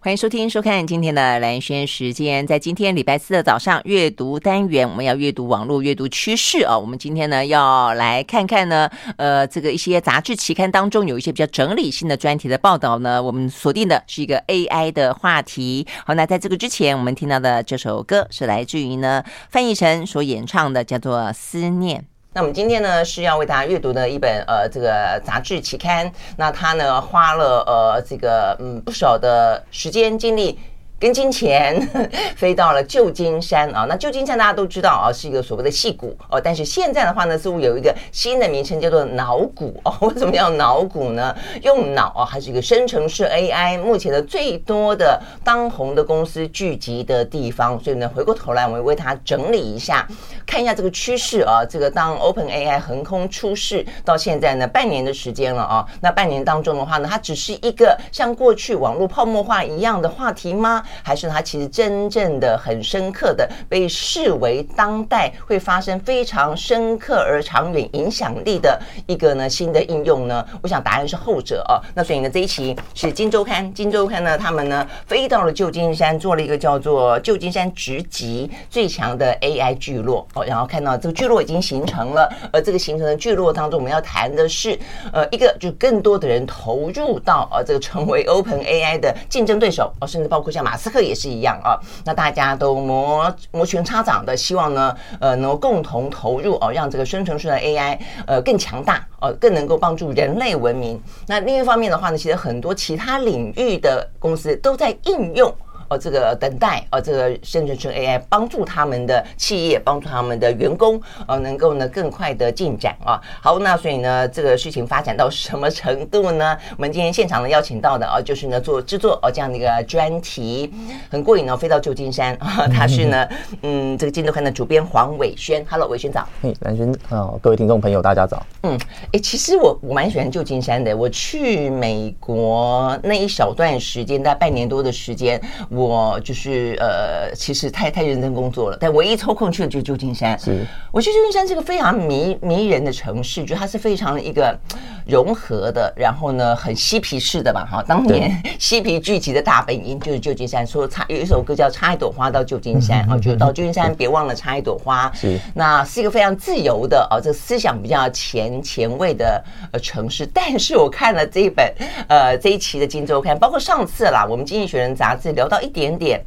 欢迎收听、收看今天的兰轩时间。在今天礼拜四的早上，阅读单元，我们要阅读网络阅读趋势啊。我们今天呢，要来看看呢，呃，这个一些杂志期刊当中有一些比较整理性的专题的报道呢。我们锁定的是一个 AI 的话题。好，那在这个之前，我们听到的这首歌是来自于呢范逸臣所演唱的，叫做《思念》。那我们今天呢是要为大家阅读的一本呃这个杂志期刊，那他呢花了呃这个嗯不少的时间精力。跟金钱 飞到了旧金山啊，那旧金山大家都知道啊，是一个所谓的戏谷哦。但是现在的话呢，似乎有一个新的名称叫做脑谷哦。为什么叫脑谷呢？用脑啊，还是一个生成式 AI，目前的最多的当红的公司聚集的地方。所以呢，回过头来我们为它整理一下，看一下这个趋势啊。这个当 OpenAI 横空出世到现在呢，半年的时间了啊。那半年当中的话呢，它只是一个像过去网络泡沫化一样的话题吗？还是它其实真正的很深刻的被视为当代会发生非常深刻而长远影响力的一个呢新的应用呢？我想答案是后者啊。那所以呢，这一期是《金周刊》，《金周刊》呢，他们呢飞到了旧金山，做了一个叫做“旧金山直击最强的 AI 聚落”哦。然后看到这个聚落已经形成了，而这个形成的聚落当中，我们要谈的是呃一个就更多的人投入到呃这个成为 OpenAI 的竞争对手哦，甚至包括像马。斯克也是一样啊，那大家都摩摩拳擦掌的，希望呢，呃，能够共同投入哦，让这个生成式的 AI 呃更强大哦，更能够帮助人类文明。那另一方面的话呢，其实很多其他领域的公司都在应用。哦，这个等待，哦，这个生成式 AI 帮助他们的企业，帮助他们的员工，呃，能够呢更快的进展啊。好，那所以呢，这个事情发展到什么程度呢？我们今天现场呢邀请到的啊，就是呢做制作哦这样的一个专题，很过瘾哦，飞到旧金山啊，他是呢，嗯，这个金周刊的主编黄伟轩，Hello，伟轩早。嘿，蓝轩啊，各位听众朋友，大家早。嗯，哎，其实我我蛮喜欢旧金山的，我去美国那一小段时间，大概半年多的时间。我就是呃，其实太太认真工作了，但唯一抽空去的就是旧金山。是，我觉得旧金山是个非常迷迷人的城市，就它是非常一个融合的，然后呢，很嬉皮士的吧，哈。当年 嬉皮聚集的大本营就是旧金山，说插有一首歌叫《插一朵花到旧金山》，啊，就到旧金山别忘了插一朵花。是，那是一个非常自由的啊，这思想比较前前卫的呃城市。但是我看了这一本呃这一期的《金周刊》，包括上次啦，我们《经济学人》杂志聊到一。一点点，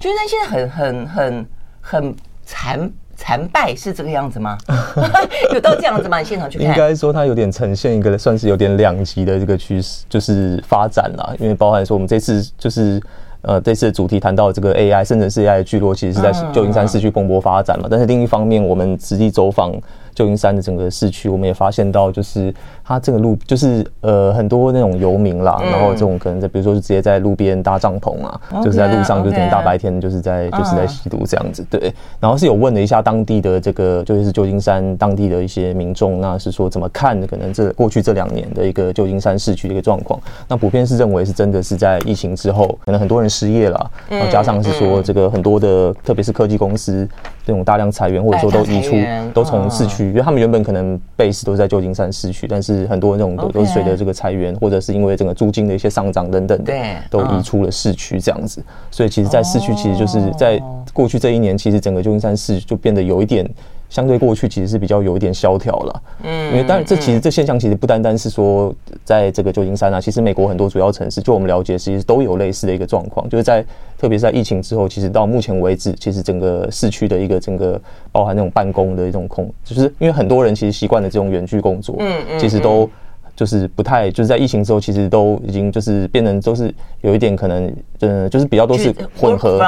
旧金山现在很很很很残残败，是这个样子吗？有到这样子吗？你现场去看，应该说它有点呈现一个算是有点两极的这个趋势，就是发展了。因为包含说我们这次就是呃这次的主题谈到这个 AI 甚至是 AI 的聚落，其实是在旧金山市区蓬勃发展嘛。但是另一方面，我们实际走访。旧金山的整个市区，我们也发现到，就是它这个路，就是呃很多那种游民啦，然后这种可能在比如说是直接在路边搭帐篷啊，就是在路上就整个大白天就是在就是在吸毒这样子，对。然后是有问了一下当地的这个，就是旧金山当地的一些民众，那是说怎么看可能这过去这两年的一个旧金山市区的一个状况，那普遍是认为是真的是在疫情之后，可能很多人失业了，然后加上是说这个很多的特别是科技公司这种大量裁员，或者说都移出，都从市区。因为他们原本可能 base 都在旧金山市区，但是很多那种都都是随着这个裁员，或者是因为整个租金的一些上涨等等的，都移出了市区这样子。所以其实，在市区其实就是在过去这一年，其实整个旧金山市就变得有一点。相对过去其实是比较有一点萧条了，嗯，因为当然这其实这现象其实不单单是说在这个旧金山啊，其实美国很多主要城市，就我们了解，其实都有类似的一个状况，就是在特别是在疫情之后，其实到目前为止，其实整个市区的一个整个包含那种办公的一种空，就是因为很多人其实习惯了这种远距工作，嗯嗯，其实都。就是不太就是在疫情之后，其实都已经就是变成都是有一点可能，嗯，就是比较都是混合。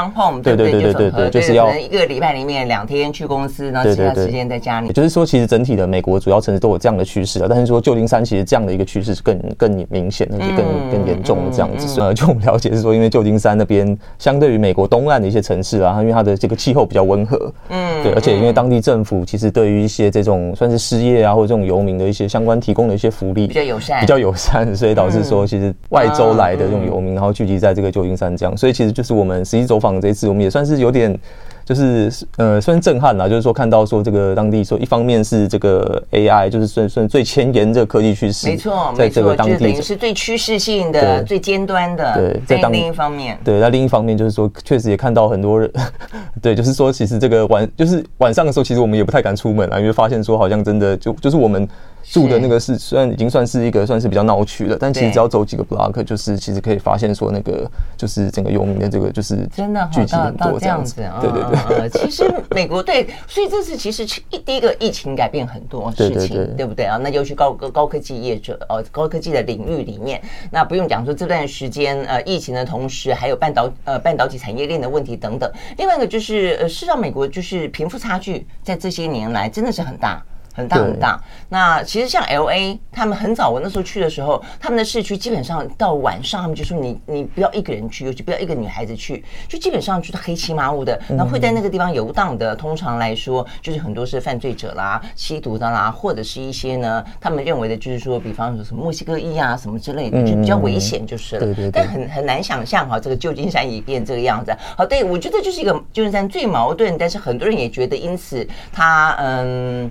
对对对对对对，就是要一个礼拜里面两天去公司，然后其他时间在家里。也就是说，其实整体的美国主要城市都有这样的趋势了，但是说旧金山其实这样的一个趋势是更更明显，而且更更严重的这样子。呃，就我们了解是说，因为旧金山那边相对于美国东岸的一些城市啊，因为它的这个气候比较温和，嗯，对，而且因为当地政府其实对于一些这种算是失业啊或者这种游民的一些相关提供的一些福利。比较友善，比较友善，所以导致说，其实外州来的这种游民，然后聚集在这个旧金山这样，所以其实就是我们实际走访这一次，我们也算是有点。就是呃，虽然震撼啦。就是说，看到说这个当地说，一方面是这个 AI，就是算算最前沿这个科技趋势，没错，在这个当地是最趋势性的、最尖端的。对，在当另一方面，对，那另一方面就是说，确实也看到很多人，对，就是说，其实这个晚就是晚上的时候，其实我们也不太敢出门啊，因为发现说好像真的就就是我们。住的那个是虽然已经算是一个算是比较闹区了，但其实只要走几个 block，就是其实可以发现说那个就是整个游民的这个就是真的聚集很多这样子。对对对，其实美国对，所以这次其实一第一个疫情改变很多事情，对不对啊？那尤其高高高科技业者哦，高科技的领域里面，那不用讲说这段时间呃疫情的同时，还有半导呃半导体产业链的问题等等。另外一个就是呃，事实上美国就是贫富差距在这些年来真的是很大。很大很大。那其实像 LA，他们很早我那时候去的时候，他们的市区基本上到晚上，他们就说你你不要一个人去，尤其不要一个女孩子去，就基本上就是黑漆麻乌的。那会在那个地方游荡的，通常来说就是很多是犯罪者啦、吸毒的啦，或者是一些呢，他们认为的就是说，比方说什么墨西哥裔啊什么之类的，就比较危险就是了。但很很难想象哈，这个旧金山也变这个样子。好，对我觉得就是一个旧金山最矛盾，但是很多人也觉得因此他嗯。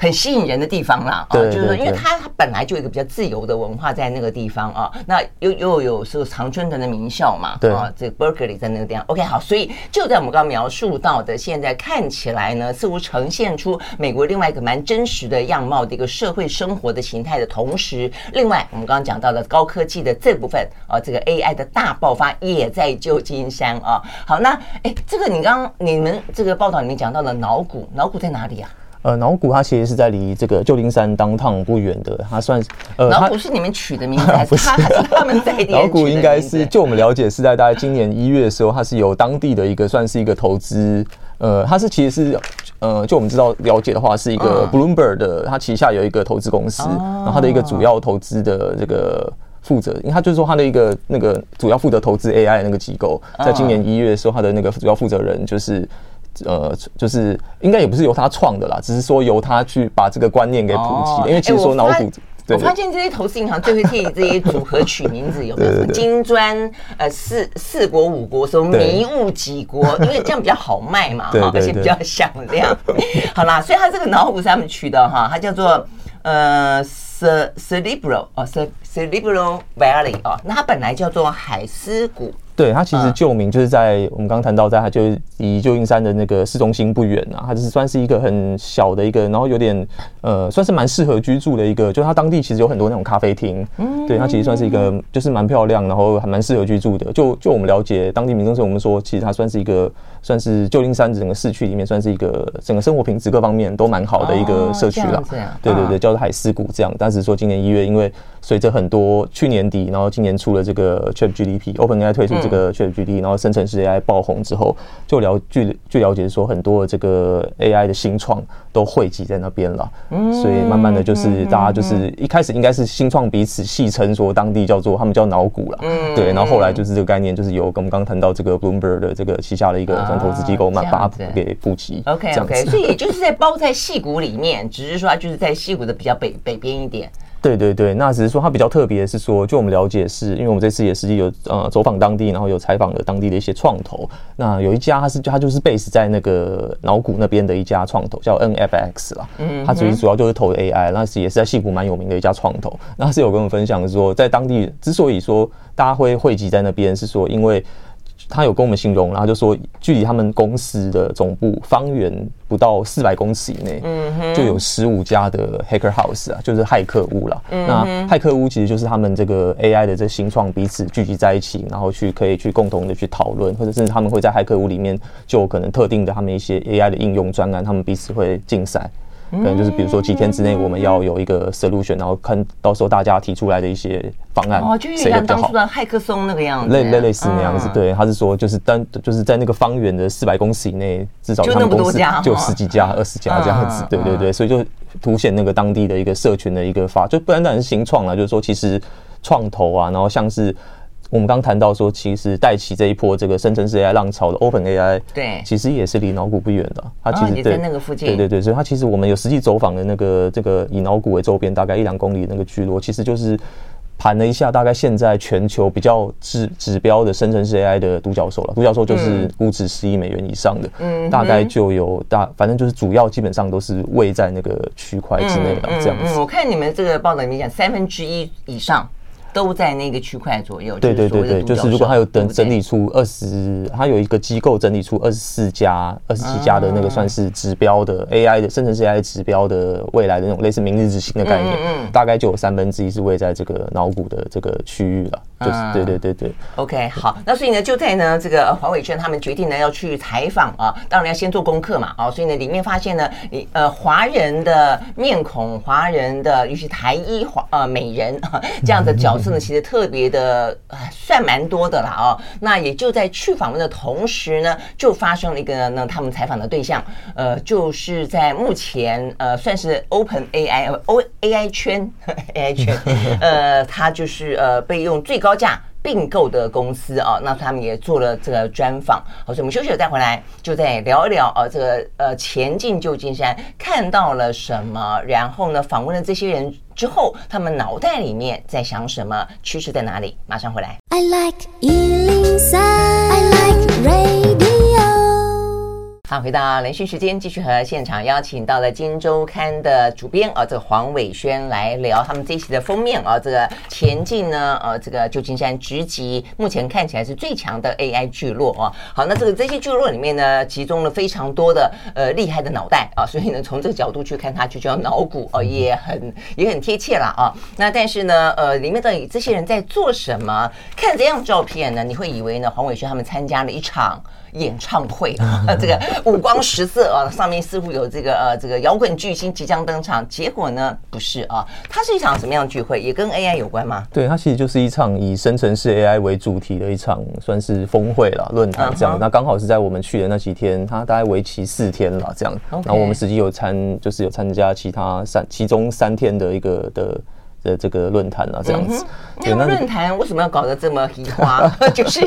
很吸引人的地方啦，啊，就是说，因为它它本来就有一个比较自由的文化在那个地方啊，那又又有是常春藤的名校嘛，啊，这个 Berkeley 在那个地方，OK，好，所以就在我们刚刚描述到的，现在看起来呢，似乎呈现出美国另外一个蛮真实的样貌的一个社会生活的形态的同时，另外我们刚刚讲到的高科技的这部分啊，这个 AI 的大爆发也在旧金山啊，好，那哎，这个你刚刚你们这个报道里面讲到了脑骨，脑骨在哪里啊？呃，脑谷它其实是在离这个旧金山 downtown 不远的，它算是呃，脑谷是你们取的名字 还是他还是他们在地？脑谷应该是就我们了解是在大概今年一月的时候，它是由当地的一个算是一个投资，呃，它是其实是呃，就我们知道了解的话，是一个 Bloomberg 的，它旗下有一个投资公司，然后它的一个主要投资的这个负责，因为它就是说它的一个那个主要负责投资 AI 的那个机构，在今年一月的时候，它的那个主要负责人就是。呃，就是应该也不是由他创的啦，只是说由他去把这个观念给普及。因为其实说脑股，我发现这些投资银行最会替这些组合取名字，有没有什么金砖呃四四国五国，什么迷雾几国，因为这样比较好卖嘛，哈，而且比较响亮。好啦，所以他这个脑股是他们取的哈，它叫做呃 Cerebral 哦，Cerebral Valley 哦，那它本来叫做海斯谷。对，它其实旧名就是在我们刚刚谈到，在它就是离旧金山的那个市中心不远啊，它就是算是一个很小的一个，然后有点呃，算是蛮适合居住的一个，就它当地其实有很多那种咖啡厅，嗯，对，它其实算是一个就是蛮漂亮，然后还蛮适合居住的。就就我们了解当地民众是，我们说其实它算是一个，算是旧金山整个市区里面算是一个整个生活品质各方面都蛮好的一个社区了。对对对，叫做海斯谷这样。但是说今年一月，因为随着很多去年底，然后今年出了这个 ChatGPT，OpenAI 推出这个 ChatGPT，然后生成式 AI 爆红之后，就了据据了解说，很多的这个 AI 的新创都汇集在那边了。嗯，所以慢慢的就是大家就是一开始应该是新创彼此戏称说当地叫做他们叫脑谷了。嗯，对，然后后来就是这个概念就是由我们刚刚谈到这个 Bloomberg 的这个旗下的一个投资机构慢慢把它给布局。OK OK，所以也就是在包在矽谷里面，只是说它就是在矽谷的比较北北边一点。对对对，那只是说它比较特别的是说，就我们了解是，因为我们这次也实际有呃走访当地，然后有采访了当地的一些创投。那有一家它是它就是 base 在那个脑谷那边的一家创投，叫 NFX 啦。嗯，它其实主要就是投 AI，那是也是在戏谷蛮有名的一家创投。那它是有跟我们分享说，在当地之所以说大家会汇集在那边，是说因为。他有跟我们形容，然后就说，距离他们公司的总部方圆不到四百公尺以内，嗯，就有十五家的 Hacker House 啊，就是骇客屋了。嗯，那骇客屋其实就是他们这个 AI 的这新创彼此聚集在一起，然后去可以去共同的去讨论，或者甚至他们会在骇客屋里面就可能特定的他们一些 AI 的应用专案，他们彼此会竞赛。可能就是比如说几天之内我们要有一个 solution，然后看到时候大家提出来的一些方案，哦，就像当初的骇客松那个样子，类类类似那样子。对，他是说就是单就是在那个方圆的四百公尺以内，至少他们公司就十几家、二十家这样子。对对对，所以就凸显那个当地的一个社群的一个发，就不单单是新创了，就是说其实创投啊，然后像是。我们刚谈到说，其实带起这一波这个生成式 AI 浪潮的 Open AI，对，其实也是离脑股不远的。它其实也在那个附近。对对对，所以它其实我们有实际走访的那个这个以脑股为周边大概一两公里那个聚落，其实就是盘了一下，大概现在全球比较指指标的生成式 AI 的独角兽了。独角兽就是估值十亿美元以上的，嗯，大概就有大，反正就是主要基本上都是位在那个区块之内的这样子。我看你们这个报道里面讲三分之一以上。都在那个区块左右。对对对对，就是如果他有等整理出二十，他有一个机构整理出二十四家、二十七家的那个算是指标的 AI 的，甚至是 AI 指标的未来的那种类似明日之星的概念，大概就有三分之一是位在这个脑骨的这个区域了。就是对对对对。OK，好，那所以呢，就在呢这个黄伟轩他们决定呢要去采访啊，当然要先做功课嘛，啊，所以呢里面发现呢，呃华人的面孔，华人的尤其台裔华呃美人 这样的角色。其实特别的，算蛮多的了哦。那也就在去访问的同时呢，就发生了一个呢，他们采访的对象，呃，就是在目前呃，算是 Open AI O AI 圈 AI 圈，呃，他就是呃，被用最高价。并购的公司啊，那他们也做了这个专访。好，所以我们休息了再回来，就再聊一聊啊，这个呃前进旧金山看到了什么？然后呢，访问了这些人之后，他们脑袋里面在想什么？趋势在哪里？马上回来。I like 103, I like radio 好，回到连续时间，继续和现场邀请到了《金周刊》的主编啊，这个黄伟轩来聊他们这一期的封面啊，这个前进呢，呃，这个旧金山直击，目前看起来是最强的 AI 聚落啊。好，那这个这些聚落里面呢，集中了非常多的呃厉害的脑袋啊，所以呢，从这个角度去看它，就叫脑股啊，也很也很贴切了啊。那但是呢，呃，里面到底这些人在做什么？看这样照片呢，你会以为呢，黄伟轩他们参加了一场。演唱会 啊，这个五光十色啊，上面似乎有这个呃，这个摇滚巨星即将登场。结果呢，不是啊，它是一场什么样的聚会？也跟 AI 有关吗？对，它其实就是一场以生成式 AI 为主题的一场，算是峰会了，论坛这样。那刚好是在我们去的那几天，它大概为期四天了，这样。然后我们实际有参，就是有参加其他三，其中三天的一个的。的这个论坛啊，这样子，那个论坛为什么要搞得这么嘻花？就是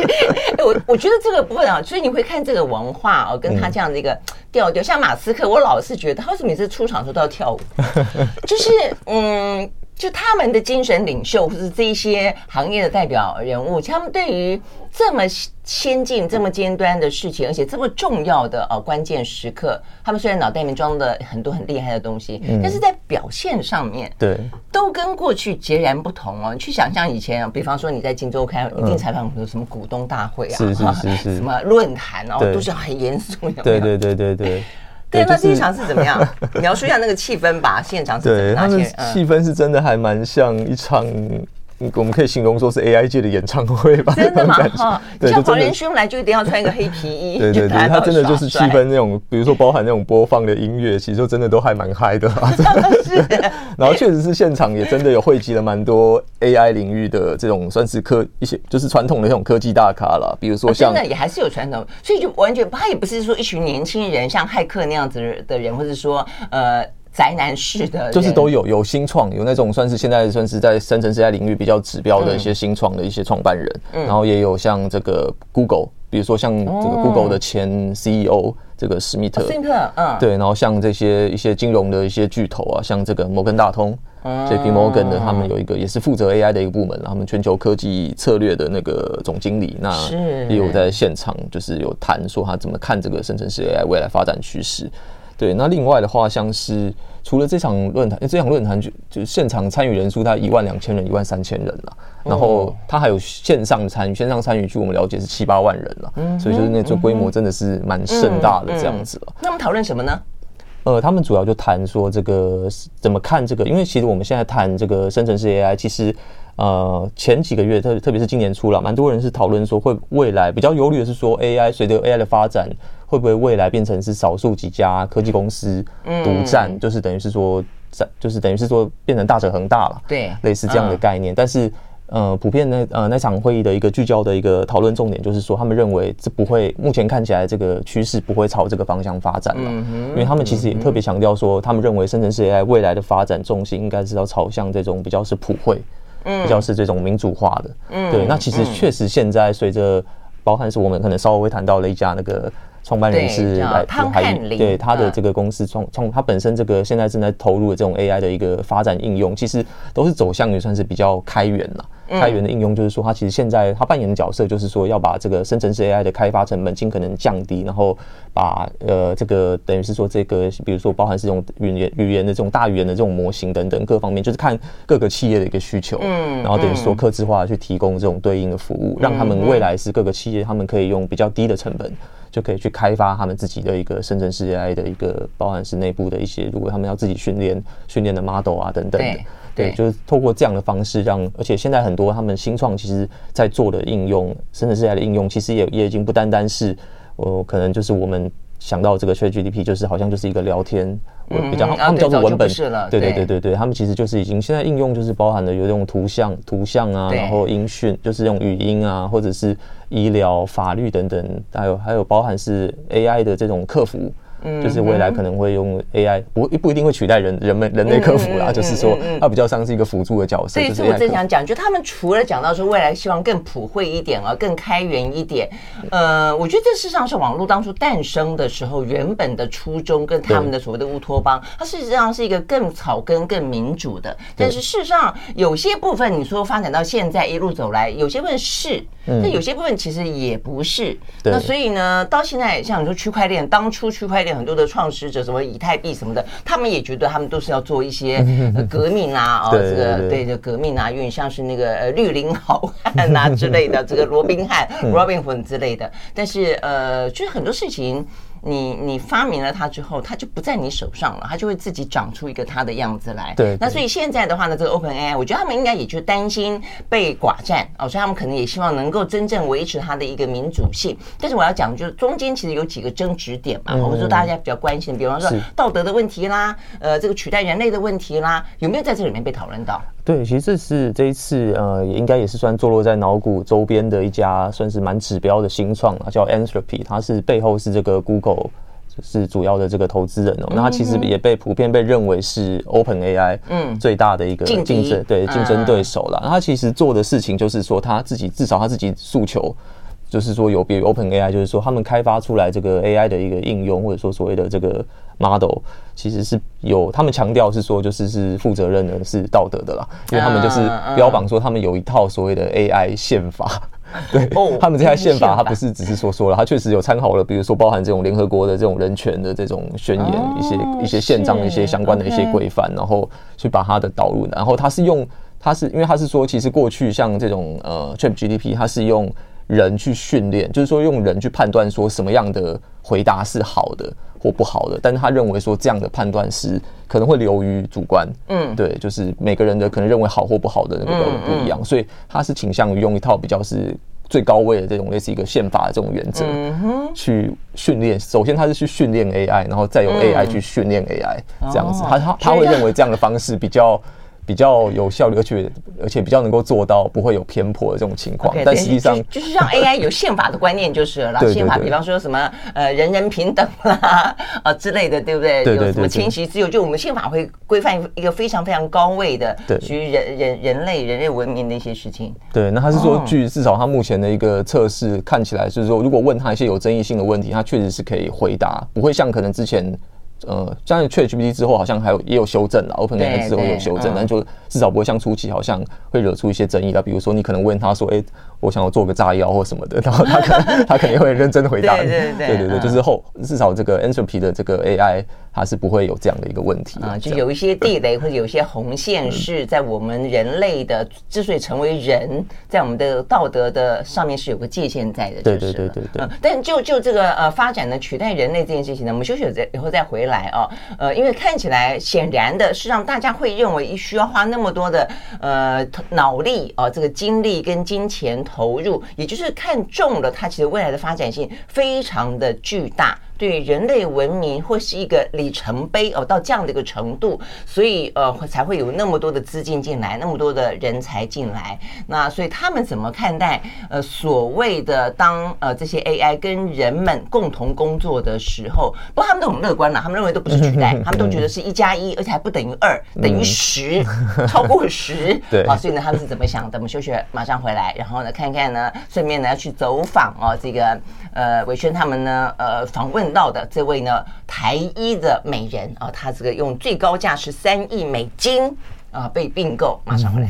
我我觉得这个部分啊，所以你会看这个文化哦，跟他这样的一个调调，像马斯克，我老是觉得他为什么每次出场的时候都要跳舞？就是嗯。就他们的精神领袖，或是这一些行业的代表人物，他们对于这么先进、这么尖端的事情，而且这么重要的呃关键时刻，他们虽然脑袋里面装的很多很厉害的东西，嗯、但是在表现上面，对，都跟过去截然不同哦。你去想象以前，比方说你在《今周刊》一定采访有什么股东大会啊，是是是是，什么论坛哦，都是很严肃的。对对对对对。对，那现场是怎么样？描述一下那个气氛吧。现场是怎么样？对，他们气氛是真的还蛮像一场。我们可以形容说是 AI 界的演唱会吧，真的吗？哈，像黄仁勋来就一定要穿一个黑皮衣，对对对，他真的就是气氛那种，比如说包含那种播放的音乐，其实真的都还蛮嗨的 啊。是，然后确实是现场也真的有汇集了蛮多 AI 领域的这种算是科一些就是传统的那种科技大咖啦，比如说像，现在也还是有传统，所以就完全他也不是说一群年轻人像骇客那样子的人，或者说呃。宅男式的，就是都有有新创，有那种算是现在算是在生成式 AI 领域比较指标的一些新创的一些创办人，嗯、然后也有像这个 Google，比如说像这个 Google 的前 CEO 这个史密特，史密特，嗯，对，然后像这些一些金融的一些巨头啊，像这个摩根大通、嗯、JP Morgan 的，他们有一个也是负责 AI 的一个部门，他们全球科技策略的那个总经理，那也有在现场就是有谈说他怎么看这个生成式 AI 未来发展趋势。对，那另外的话，像是除了这场论坛，这场论坛就就现场参与人数，它一万两千人，一万三千人了。然后它还有线上参与，线上参与据我们了解是七八万人了。嗯，所以就是那种规模真的是蛮盛大的这样子了。那我们讨论什么呢？呃，他们主要就谈说这个怎么看这个，因为其实我们现在谈这个生成式 AI，其实呃前几个月特特别是今年初了，蛮多人是讨论说会未来比较忧虑的是说 AI 随着 AI 的发展。会不会未来变成是少数几家科技公司独占，就是等于是说，就是等于是说变成大者恒大了，对，类似这样的概念。但是呃，普遍那呃那场会议的一个聚焦的一个讨论重点就是说，他们认为这不会，目前看起来这个趋势不会朝这个方向发展了，嗯因为他们其实也特别强调说，他们认为生成式 AI 未来的发展重心应该是要朝向这种比较是普惠。比较是这种民主化的，嗯，对，那其实确实现在随着，包含是我们可能稍微会谈到了一家那个创办人是来潘汉林，对他的这个公司创创，他本身这个现在正在投入的这种 AI 的一个发展应用，其实都是走向于算是比较开源了。开源的应用就是说，它其实现在它扮演的角色就是说，要把这个生成式 AI 的开发成本尽可能降低，然后把呃这个等于是说这个，比如说包含是这种语言语言的这种大语言的这种模型等等各方面，就是看各个企业的一个需求，嗯，然后等于说客制化去提供这种对应的服务，让他们未来是各个企业他们可以用比较低的成本就可以去开发他们自己的一个生成式 AI 的一个，包含是内部的一些，如果他们要自己训练训练的 model 啊等等的。对，就是透过这样的方式让，而且现在很多他们新创其实在做的应用，生成式 AI 的应用，其实也也已经不单单是，呃，可能就是我们想到这个 ChatGPT，就是好像就是一个聊天，比较他们叫做文本，对对对。对对，他们其实就是已经现在应用就是包含了有这种图像图像啊，然后音讯就是用语音啊，或者是医疗、法律等等，还有还有包含是 AI 的这种客服。就是未来可能会用 AI，不不一定会取代人人们人类客服啦，就是说它比较像是一个辅助的角色。这一次我正想讲，就他们除了讲到说未来希望更普惠一点啊，更开源一点，呃，我觉得这事实上是网络当初诞生的时候原本的初衷跟他们的所谓的乌托邦，它事实上是一个更草根、更民主的。但是事实上有些部分你说发展到现在一路走来，有些部分是，那有些部分其实也不是。那所以呢，到现在像你说区块链，当初区块链。很多的创始者，什么以太币什么的，他们也觉得他们都是要做一些 革命啊，哦，这个对这革命啊，有点像是那个呃绿林好汉啊之类的，这个罗宾汉、Robin Hood 之类的。但是呃，就是很多事情。你你发明了它之后，它就不在你手上了，它就会自己长出一个它的样子来。对，对。那所以现在的话呢，这个 OpenAI，我觉得他们应该也就担心被寡占哦，所以他们可能也希望能够真正维持它的一个民主性。但是我要讲，就是中间其实有几个争执点嘛，或者说大家比较关心，比方说道德的问题啦，呃，这个取代人类的问题啦，有没有在这里面被讨论到？对，其实这是这一次呃，也应该也是算坐落在脑谷周边的一家算是蛮指标的新创啊，叫 Anthropy，它是背后是这个 Google 是主要的这个投资人哦。那它其实也被普遍被认为是 OpenAI 嗯最大的一个竞争对竞争对手了。那它其实做的事情就是说，他自己至少他自己诉求。就是说有别于 OpenAI，就是说他们开发出来这个 AI 的一个应用，或者说所谓的这个 model，其实是有他们强调是说就是是负责任的，是道德的啦，因为他们就是标榜说他们有一套所谓的 AI 宪法，对，他们这套宪法它不是只是说说了，它确实有参考了，比如说包含这种联合国的这种人权的这种宣言，一些一些宪章的一些相关的一些规范，然后去把它的导入，然后它是用它是因为它是说其实过去像这种呃 ChatGPT 它是用。人去训练，就是说用人去判断说什么样的回答是好的或不好的，但是他认为说这样的判断是可能会流于主观，嗯，对，就是每个人的可能认为好或不好的那个标准不一样，所以他是倾向于用一套比较是最高位的这种类似一个宪法的这种原则去训练。首先他是去训练 AI，然后再由 AI 去训练 AI，这样子，他他他会认为这样的方式比较。比较有效率，而且而且比较能够做到不会有偏颇的这种情况。Okay, 但实际上就，就是让 AI 有宪法的观念就是了啦。宪法，比方说什么呃人人平等啦 啊之类的，对不对？对对对，有什么迁徙自由，就我们宪法会规范一个非常非常高位的属于人人人类人类文明的一些事情。对，那他是说，据至少他目前的一个测试看起来，就是说，如果问他一些有争议性的问题，他确实是可以回答，不会像可能之前。呃，像 ChatGPT 之后好像还有也有修正了，OpenAI 之后有修正，但就至少不会像初期好像会惹出一些争议了。比如说你可能问他说：“哎、欸，我想要做个炸药或什么的。”然后他可能他肯定会认真回答你。对 对对，对对对，就是后至少这个 Anthropy 的这个 AI。它是不会有这样的一个问题啊，就有一些地雷或者有一些红线是在我们人类的之所以成为人，在我们的道德的上面是有个界限在的。对对对对对。但就就这个呃发展呢取代人类这件事情呢，我们休息了以后再回来哦。呃，因为看起来显然的是让大家会认为需要花那么多的呃脑力啊，这个精力跟金钱投入，也就是看中了它其实未来的发展性非常的巨大。对人类文明或是一个里程碑哦，到这样的一个程度，所以呃才会有那么多的资金进来，那么多的人才进来。那所以他们怎么看待呃所谓的当呃这些 AI 跟人们共同工作的时候？不过他们都很乐观了，他们认为都不是取代，他们都觉得是一加一，而且还不等于二，等于十，超过十。对啊，所以呢他们是怎么想的？我们休学马上回来，然后呢看看呢，顺便呢要去走访哦这个呃伟轩他们呢呃访问。到的这位呢，台一的美人啊，他这个用最高价十三亿美金啊被并购，马上回来。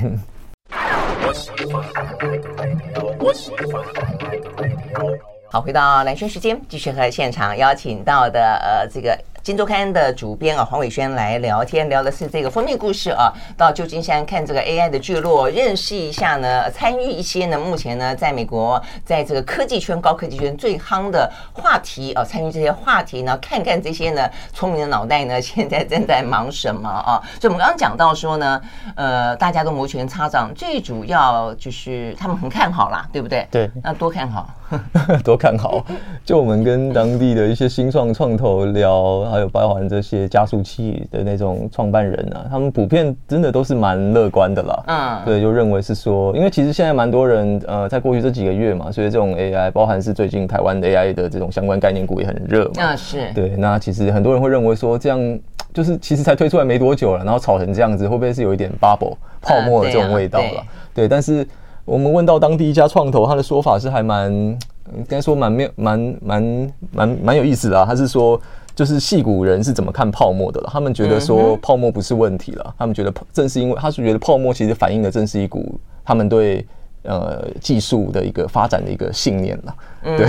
好，回到蓝轩时间，继续和现场邀请到的呃这个。《今周刊》的主编啊，黄伟轩来聊天，聊的是这个封面故事啊。到旧金山看这个 AI 的聚落，认识一下呢，参与一些呢，目前呢，在美国，在这个科技圈、高科技圈最夯的话题啊，参与这些话题呢，看看这些呢，聪明的脑袋呢，现在正在忙什么啊？所以我们刚刚讲到说呢，呃，大家都摩拳擦掌，最主要就是他们很看好啦，对不对？对，那多看好，多看好。就我们跟当地的一些新创创投聊。还有包含这些加速器的那种创办人啊，他们普遍真的都是蛮乐观的啦。嗯，对，就认为是说，因为其实现在蛮多人呃，在过去这几个月嘛，所以这种 AI，包含是最近台湾的 AI 的这种相关概念股也很热嘛。啊，是。对，那其实很多人会认为说，这样就是其实才推出来没多久了，然后炒成这样子，会不会是有一点 bubble 泡沫的这种味道了？对，但是我们问到当地一家创投，他的说法是还蛮，应该说蛮没有蛮蛮蛮蛮有意思的啊，他是说。就是戏骨人是怎么看泡沫的了？他们觉得说泡沫不是问题了，他们觉得正是因为他是觉得泡沫其实反映的正是一股他们对呃技术的一个发展的一个信念了。对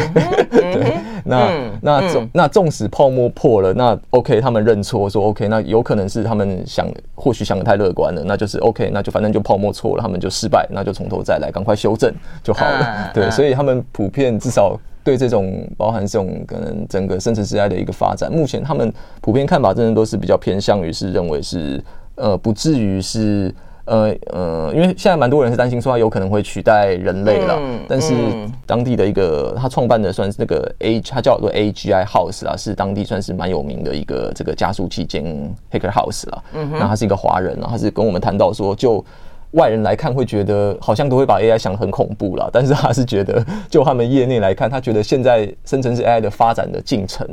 对，那那纵那纵使泡沫破了，那 OK，他们认错说 OK，那有可能是他们想或许想的太乐观了，那就是 OK，那就反正就泡沫错了，他们就失败，那就从头再来，赶快修正就好了。对，所以他们普遍至少。对这种包含这种可能整个生成式 AI 的一个发展，目前他们普遍看法真的都是比较偏向于是认为是呃不至于是呃呃，因为现在蛮多人是担心说它有可能会取代人类了，但是当地的一个他创办的算是那个 A，他叫做 AGI House 啊，是当地算是蛮有名的一个这个加速器兼 Hacker House 了。那他是一个华人啊，他是跟我们谈到说就。外人来看会觉得好像都会把 AI 想得很恐怖啦，但是他是觉得就他们业内来看，他觉得现在生成式 AI 的发展的进程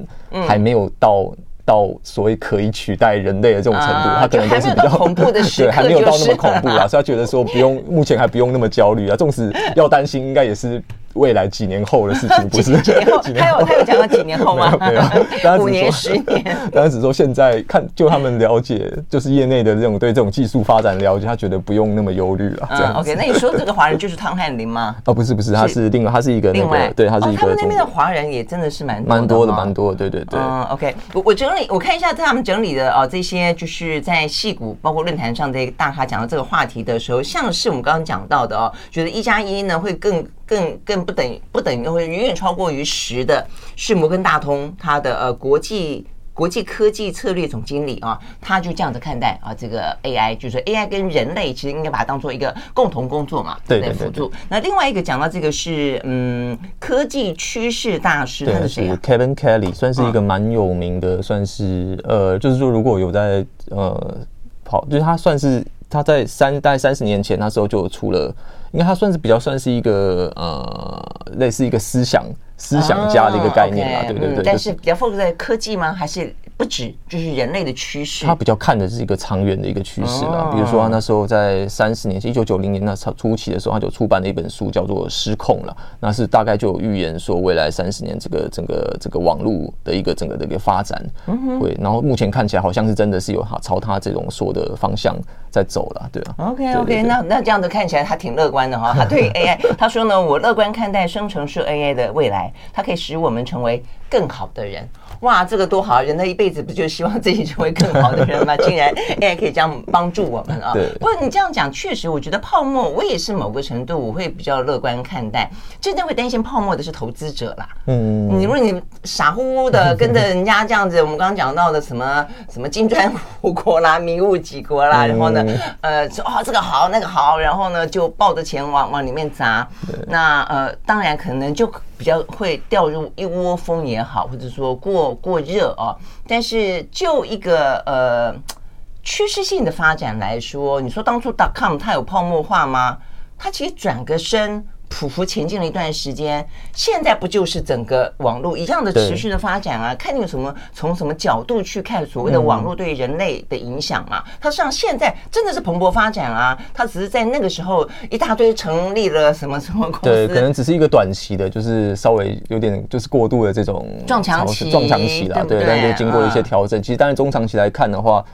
还没有到。到所谓可以取代人类的这种程度，他可能都是比较恐怖的时刻，对，还没有到那么恐怖啊，所以他觉得说不用，目前还不用那么焦虑啊。纵使要担心，应该也是未来几年后的事情，不是 几年后？他有他有讲到几年后吗？没有，五年、十年。当然只说现在看，就他们了解，就是业内的这种对这种技术发展了解，他觉得不用那么忧虑了。这样 OK，那你说这个华人就是汤汉林吗？哦，不是不是，他是另外，他是一个那个，对，他是一个。他们那边的华人也真的是蛮蛮多的，蛮多的，对对对。嗯，OK，我我整理。我看一下他们整理的哦，这些就是在戏谷，包括论坛上这个大咖讲到这个话题的时候，像是我们刚刚讲到的哦，觉得一加一呢会更更更不等不等于会远远超过于十的，是摩根大通它的呃国际。国际科技策略总经理啊，他就这样子看待啊，这个 AI 就是 AI 跟人类其实应该把它当做一个共同工作嘛，对对对，辅助。那另外一个讲到这个是嗯，科技趋势大师，他是谁啊？Kevin Kelly 算是一个蛮有名的，算是呃，就是说如果有在呃跑，就是他算是他在三大概三十年前那时候就出了，应该他算是比较算是一个呃类似一个思想。思想家的一个概念啊，对对对，但是比较 focus 在科技吗？还是不止，就是人类的趋势？他比较看的是一个长远的一个趋势啊。比如说，他那时候在三十年前，一九九零年那初期的时候，他就出版了一本书，叫做《失控》了。那是大概就有预言说，未来三十年这个整个这个网络的一个整个的一个发展会。然后目前看起来好像是真的是有朝他这种说的方向在走了，对啊。OK OK，那那这样子看起来他挺乐观的哈。他对 AI，他说呢，我乐观看待生成式 AI 的未来。它可以使我们成为更好的人，哇，这个多好！人的一辈辈子不就希望自己成为更好的人吗？竟然 AI 可以这样帮助我们啊！不过你这样讲，确实，我觉得泡沫，我也是某个程度我会比较乐观看待。真正会担心泡沫的是投资者啦。嗯。你如果你傻乎乎的跟着人家这样子，我们刚刚讲到的什么什么金砖五国啦、迷雾几国啦，然后呢，呃，说哦这个好那个好，然后呢就抱着钱往往里面砸。那呃，当然可能就比较会掉入一窝蜂也好，或者说过过热啊。但是就一个呃趋势性的发展来说，你说当初 dot .com 它有泡沫化吗？它其实转个身。匍匐前进了一段时间，现在不就是整个网络一样的持续的发展啊？看你有什么从什么角度去看所谓的网络对人类的影响嘛？它实际上现在真的是蓬勃发展啊！它只是在那个时候一大堆成立了什么什么公司，对，可能只是一个短期的，就是稍微有点就是过度的这种撞墙期，撞墙期啦，对，但是经过一些调整，其实当然中长期来看的话。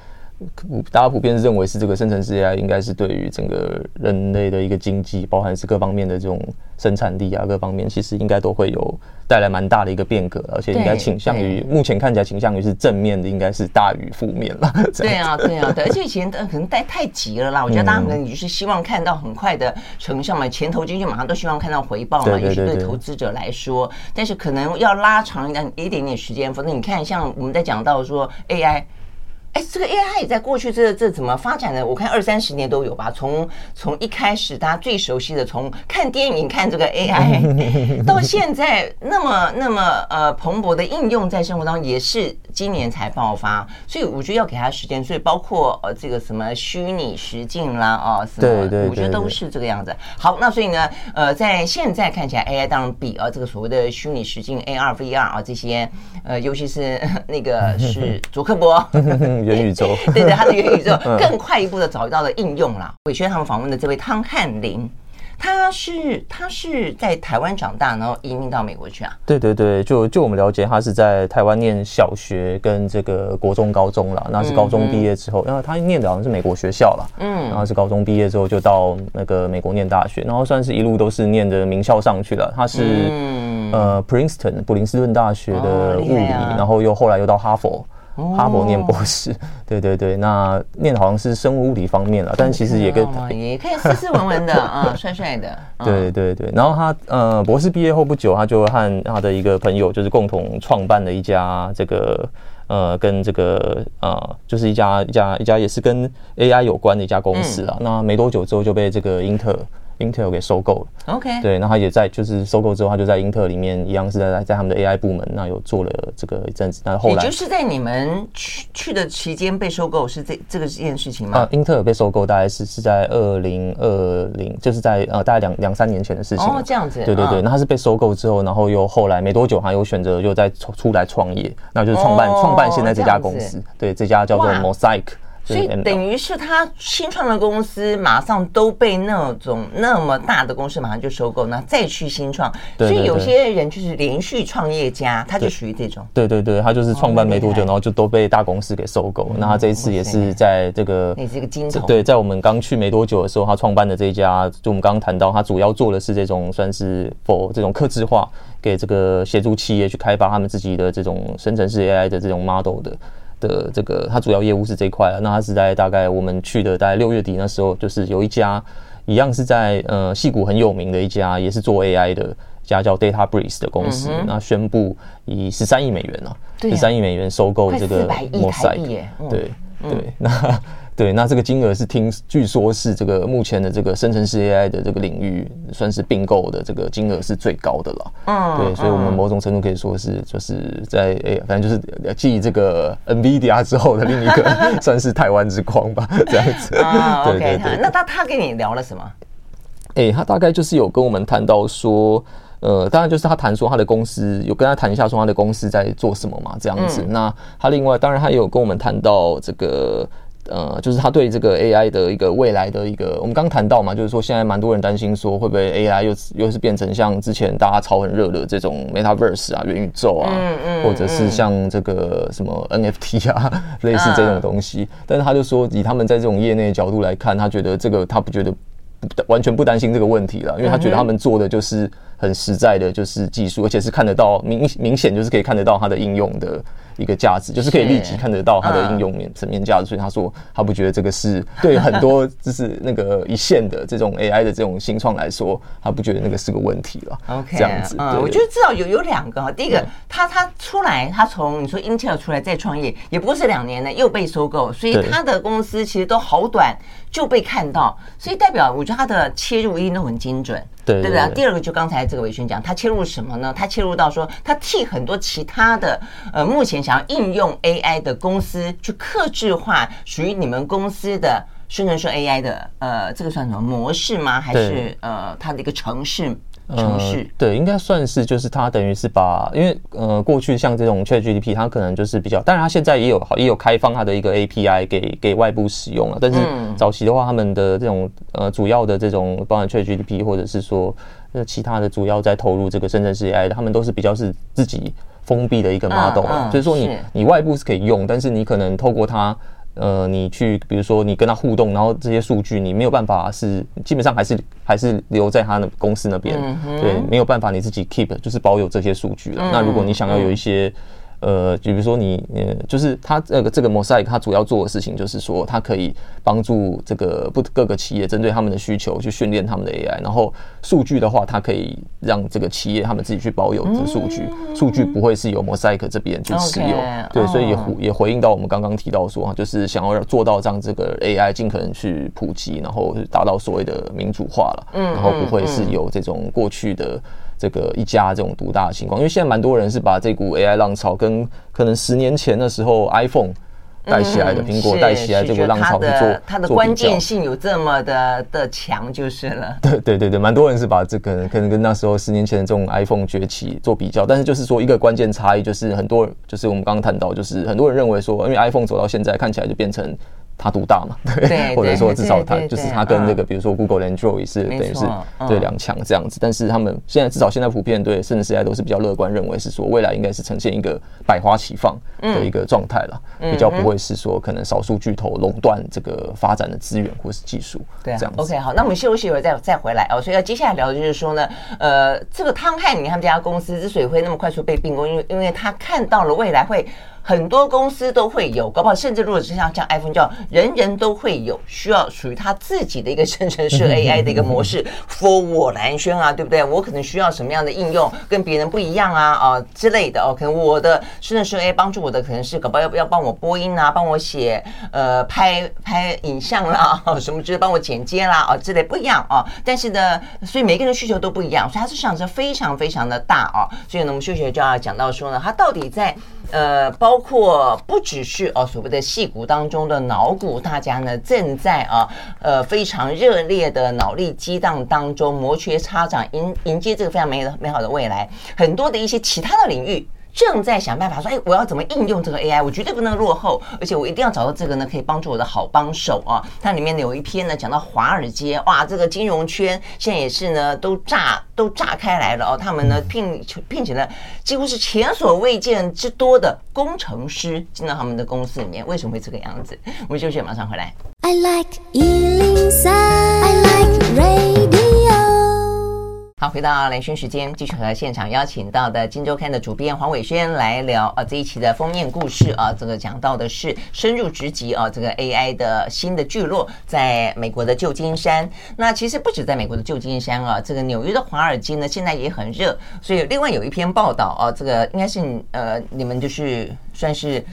大家普遍认为是这个生成式 AI 应该是对于整个人类的一个经济，包含是各方面的这种生产力啊，各方面其实应该都会有带来蛮大的一个变革，而且应该倾向于目前看起来倾向于是正面的，应该是大于负面了。对啊，对啊，对，而且以前可能带太急了啦。我觉得大家可能你就是希望看到很快的成效嘛，钱投进去马上都希望看到回报嘛，尤其对投资者来说。但是可能要拉长一点一点点时间，否则你看像我们在讲到说 AI。哎，这个 AI 也在过去这这怎么发展呢？我看二三十年都有吧。从从一开始大家最熟悉的，从看电影看这个 AI，到现在那么那么呃蓬勃的应用在生活当中，也是今年才爆发。所以我觉得要给他时间。所以包括呃这个什么虚拟实境啦啊，什么，我觉得都是这个样子。好，那所以呢，呃，在现在看起来 AI 当然比啊这个所谓的虚拟实境 AR、VR 啊这些呃，尤其是 那个是 卓克伯。元宇宙，对 对，他的元宇宙 更快一步的找到了应用啦。伟轩他们访问的这位汤汉林，他是他是在台湾长大，然后移民到美国去啊？对对对，就就我们了解，他是在台湾念小学跟这个国中、高中了。那是高中毕业之后，然后他念的好像是美国学校了，嗯，然后是高中毕业之后就到那个美国念大学，然后算是一路都是念的名校上去了。他是嗯呃 Princeton 普林斯顿大学的物理，然后又后来又到哈佛。哈佛念博士，哦、对对对，那念的好像是生物物理方面了，但其实也跟也可以斯斯文文的啊，帅帅的。对对对，然后他呃博士毕业后不久，他就和他的一个朋友就是共同创办了一家这个呃跟这个呃就是一家一家一家也是跟 AI 有关的一家公司啊。嗯、那没多久之后就被这个英特尔。Intel 给收购了，OK，对，那他也在就是收购之后，他就在英特尔里面一样是在在他们的 AI 部门，那有做了这个一阵子，那后来也就是在你们去去的期间被收购，是这这个这件事情吗？啊，英特尔被收购大概是是在二零二零，就是在呃大概两两三年前的事情哦，这样子，对对对，那他是被收购之后，然后又后来没多久，他又选择又再出来创业，那就是创办创办现在这家公司，对，这家叫做 Mosaic。所以等于是他新创的公司，马上都被那种那么大的公司马上就收购，那再去新创。所以有些人就是连续创业家，他就属于这种。对对对，他就是创办没多久，然后就都被大公司给收购。那他这一次也是在这个，那是一个金童。对，在我们刚去没多久的时候，他创办的这一家，就我们刚刚谈到，他主要做的是这种算是 for 这种客制化，给这个协助企业去开发他们自己的这种生成式 AI 的这种 model 的。的这个，它主要业务是这一块啊。那它是在大概我们去的大概六月底那时候，就是有一家一样是在呃戏谷很有名的一家，也是做 AI 的一家叫 DataBreeze 的公司，那宣布以十三亿美元啊，十三亿美元收购这个 Mosaic，对对，那。对，那这个金额是听，据说是这个目前的这个生成式 AI 的这个领域，算是并购的这个金额是最高的了。嗯，对，所以我们某种程度可以说是，就是在哎，反正就是继这个 NVIDIA 之后的另一个，算是台湾之光吧，这样子。啊，OK，那他他跟你聊了什么？哎，他大概就是有跟我们谈到说，呃，当然就是他谈说他的公司有跟他谈一下说他的公司在做什么嘛，这样子。嗯、那他另外当然他也有跟我们谈到这个。呃，就是他对这个 AI 的一个未来的一个，我们刚谈到嘛，就是说现在蛮多人担心说会不会 AI 又又是变成像之前大家炒很热的这种 Metaverse 啊、元宇宙啊，嗯嗯、或者是像这个什么 NFT 啊，类似这种东西。啊、但是他就说，以他们在这种业内的角度来看，他觉得这个他不觉得完全不担心这个问题了，因为他觉得他们做的就是很实在的，就是技术，而且是看得到明明显就是可以看得到它的应用的。一个价值，就是可以立即看得到它的应用面层面价值。所以他说他不觉得这个是 对很多就是那个一线的这种 AI 的这种新创来说，他不觉得那个是个问题了。OK，这样子，嗯，我觉得至少有有两个哈。第一个，他他出来，他从你说 Intel 出来再创业，也不过是两年呢，又被收购，所以他的公司其实都好短就被看到，所以代表我觉得他的切入一定都很精准。对对对，第二个就刚才这个伟轩讲，他切入什么呢？他切入到说，他替很多其他的呃，目前想要应用 AI 的公司去克制化属于你们公司的宣传说 AI 的呃，这个算什么模式吗？还是呃，它的一个程式？程序、呃、对，应该算是就是它等于是把，因为呃，过去像这种 ChatGPT，它可能就是比较，当然它现在也有好也有开放它的一个 API 给给外部使用了，但是早期的话，他们的这种呃主要的这种，包含 ChatGPT 或者是说呃其他的主要在投入这个深圳市 AI 的，他们都是比较是自己封闭的一个 model，就是说你你外部是可以用，但是你可能透过它。呃，你去，比如说你跟他互动，然后这些数据你没有办法是基本上还是还是留在他的公司那边，对，没有办法你自己 keep 就是保有这些数据了。那如果你想要有一些。呃，比如说你，呃，就是它这个这个 Mosaic 它主要做的事情就是说，它可以帮助这个不各个企业针对他们的需求去训练他们的 AI，然后数据的话，它可以让这个企业他们自己去保有这数据，数据不会是由 Mosaic 这边去持有，对，所以也回也回应到我们刚刚提到说，就是想要做到让这个 AI 尽可能去普及，然后达到所谓的民主化了，然后不会是有这种过去的。这个一家这种独大的情况，因为现在蛮多人是把这股 AI 浪潮跟可能十年前的时候 iPhone 带起来的苹果带起来这个浪潮去做，它的关键性有这么的的强就是了。对对对对，蛮多人是把这个可能跟那时候十年前的这种 iPhone 崛起做比较，但是就是说一个关键差异就是很多就是我们刚刚谈到，就是很多人认为说，因为 iPhone 走到现在看起来就变成。它独大嘛，对，或者说至少他就是他跟那个，比如说 Google Android 是等于是对两强这样子。但是他们现在至少现在普遍对甚至现在都是比较乐观，认为是说未来应该是呈现一个百花齐放的一个状态了，比较不会是说可能少数巨头垄断这个发展的资源或是技术。对，这样子。OK，好，那我们休息一会儿再再回来哦。所以要接下来聊的就是说呢，呃，这个汤汉尼他们这家公司之所以会那么快速被并购，因为因为他看到了未来会。很多公司都会有，搞不好甚至如果是像像 iPhone 这样人人都会有需要属于他自己的一个生成式 AI 的一个模式，for 我蓝轩啊，对不对？我可能需要什么样的应用跟别人不一样啊啊之类的哦，可能我的生成式 AI 帮助我的可能是搞不好要不要帮我播音啊，帮我写呃拍拍影像啦，什么之类帮我剪接啦啊之类不一样啊，但是呢，所以每个人需求都不一样，所以它市场是非常非常的大啊，所以呢，我们休息就要讲到说呢，它到底在。呃，包括不只是哦，所谓的戏骨当中的脑骨，大家呢正在啊，呃，非常热烈的脑力激荡当中，摩拳擦掌迎迎接这个非常美美好的未来，很多的一些其他的领域。正在想办法说，哎，我要怎么应用这个 AI？我绝对不能落后，而且我一定要找到这个呢，可以帮助我的好帮手啊！它里面有一篇呢，讲到华尔街，哇，这个金融圈现在也是呢，都炸都炸开来了哦。他们呢聘聘请了几乎是前所未见之多的工程师进到他们的公司里面，为什么会这个样子？我们休息，马上回来。I like 103, I like radio 回到蓝轩时间，继续和现场邀请到的《金周刊》的主编黄伟轩来聊啊，这一期的封面故事啊，这个讲到的是深入直击啊，这个 AI 的新的聚落，在美国的旧金山。那其实不止在美国的旧金山啊，这个纽约的华尔街呢，现在也很热。所以另外有一篇报道啊，这个应该是呃，你们就是算是。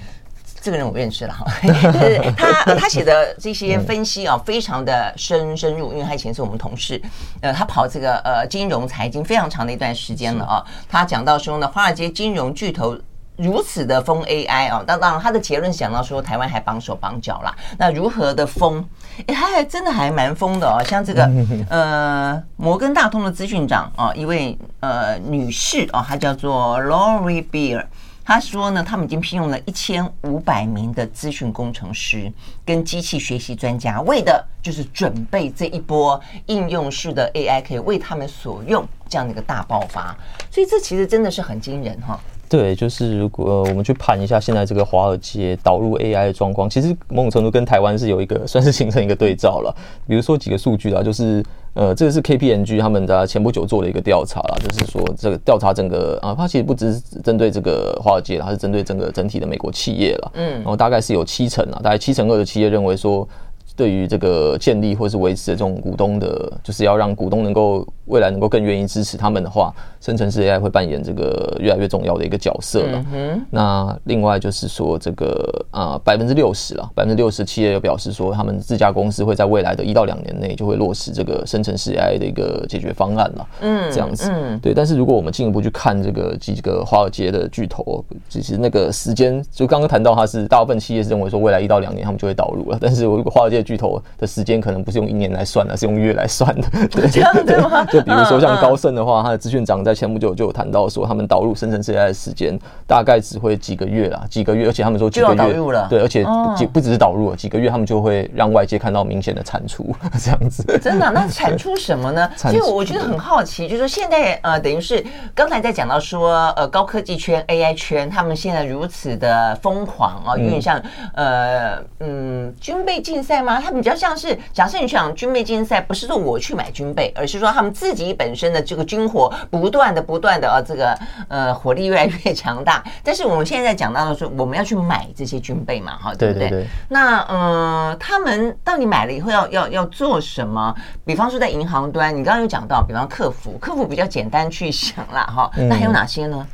这个人我认识了哈，就是他他写的这些分析啊，非常的深深入，因为他以前是我们同事，呃，他跑这个呃金融财经非常长的一段时间了啊。他讲到说呢，华尔街金融巨头如此的疯 AI 啊，当当然他的结论讲到说，台湾还绑手绑脚啦。那如何的疯？哎，他还真的还蛮疯的哦，像这个 呃摩根大通的资讯长啊，一位呃女士啊，她叫做 Lori Beer。他说呢，他们已经聘用了一千五百名的资讯工程师跟机器学习专家，为的就是准备这一波应用式的 AI 可以为他们所用这样的一个大爆发。所以这其实真的是很惊人哈。对，就是如果、呃、我们去盘一下现在这个华尔街导入 AI 的状况，其实某种程度跟台湾是有一个 算是形成一个对照了。比如说几个数据啊，就是呃，这个是 KPMG 他们的前不久做的一个调查啦，就是说这个调查整个啊，它其实不只是针对这个华尔街，它是针对整个整体的美国企业了。嗯，然后大概是有七成啊，大概七成二的企业认为说。对于这个建立或是维持的这种股东的，就是要让股东能够未来能够更愿意支持他们的话，生成式 AI 会扮演这个越来越重要的一个角色了。嗯。那另外就是说，这个啊百分之六十了，百分之六十企业有表示说，他们自家公司会在未来的一到两年内就会落实这个生成式 AI 的一个解决方案了。嗯，这样子。嗯，对。但是如果我们进一步去看这个几个华尔街的巨头，其实那个时间就刚刚谈到，它是大部分企业是认为说未来一到两年他们就会导入了，但是如果华尔街巨头的时间可能不是用一年来算的，是用月来算的。对，这样对吗？就比如说像高盛的话，他的资讯长在前不久就有谈到说，他们导入生成式 AI 的时间大概只会几个月啦，几个月，而且他们说几个月，导入了，对，而且不不只是导入了几个月，他们就会让外界看到明显的产出，这样子。真的？那产出什么呢？所以我觉得很好奇，就是说现在呃，等于是刚才在讲到说呃，高科技圈、AI 圈，他们现在如此的疯狂啊，有点像呃嗯军备竞赛吗？他们比较。像是假设你想军备竞赛，不是说我去买军备，而是说他们自己本身的这个军火不断的、不断的啊，这个呃火力越来越强大。但是我们现在在讲到的是，我们要去买这些军备嘛，哈，对不对？对对对。那呃，他们到底买了以后要要要做什么？比方说在银行端，你刚刚有讲到，比方客服，客服比较简单去想啦，哈。那还有哪些呢？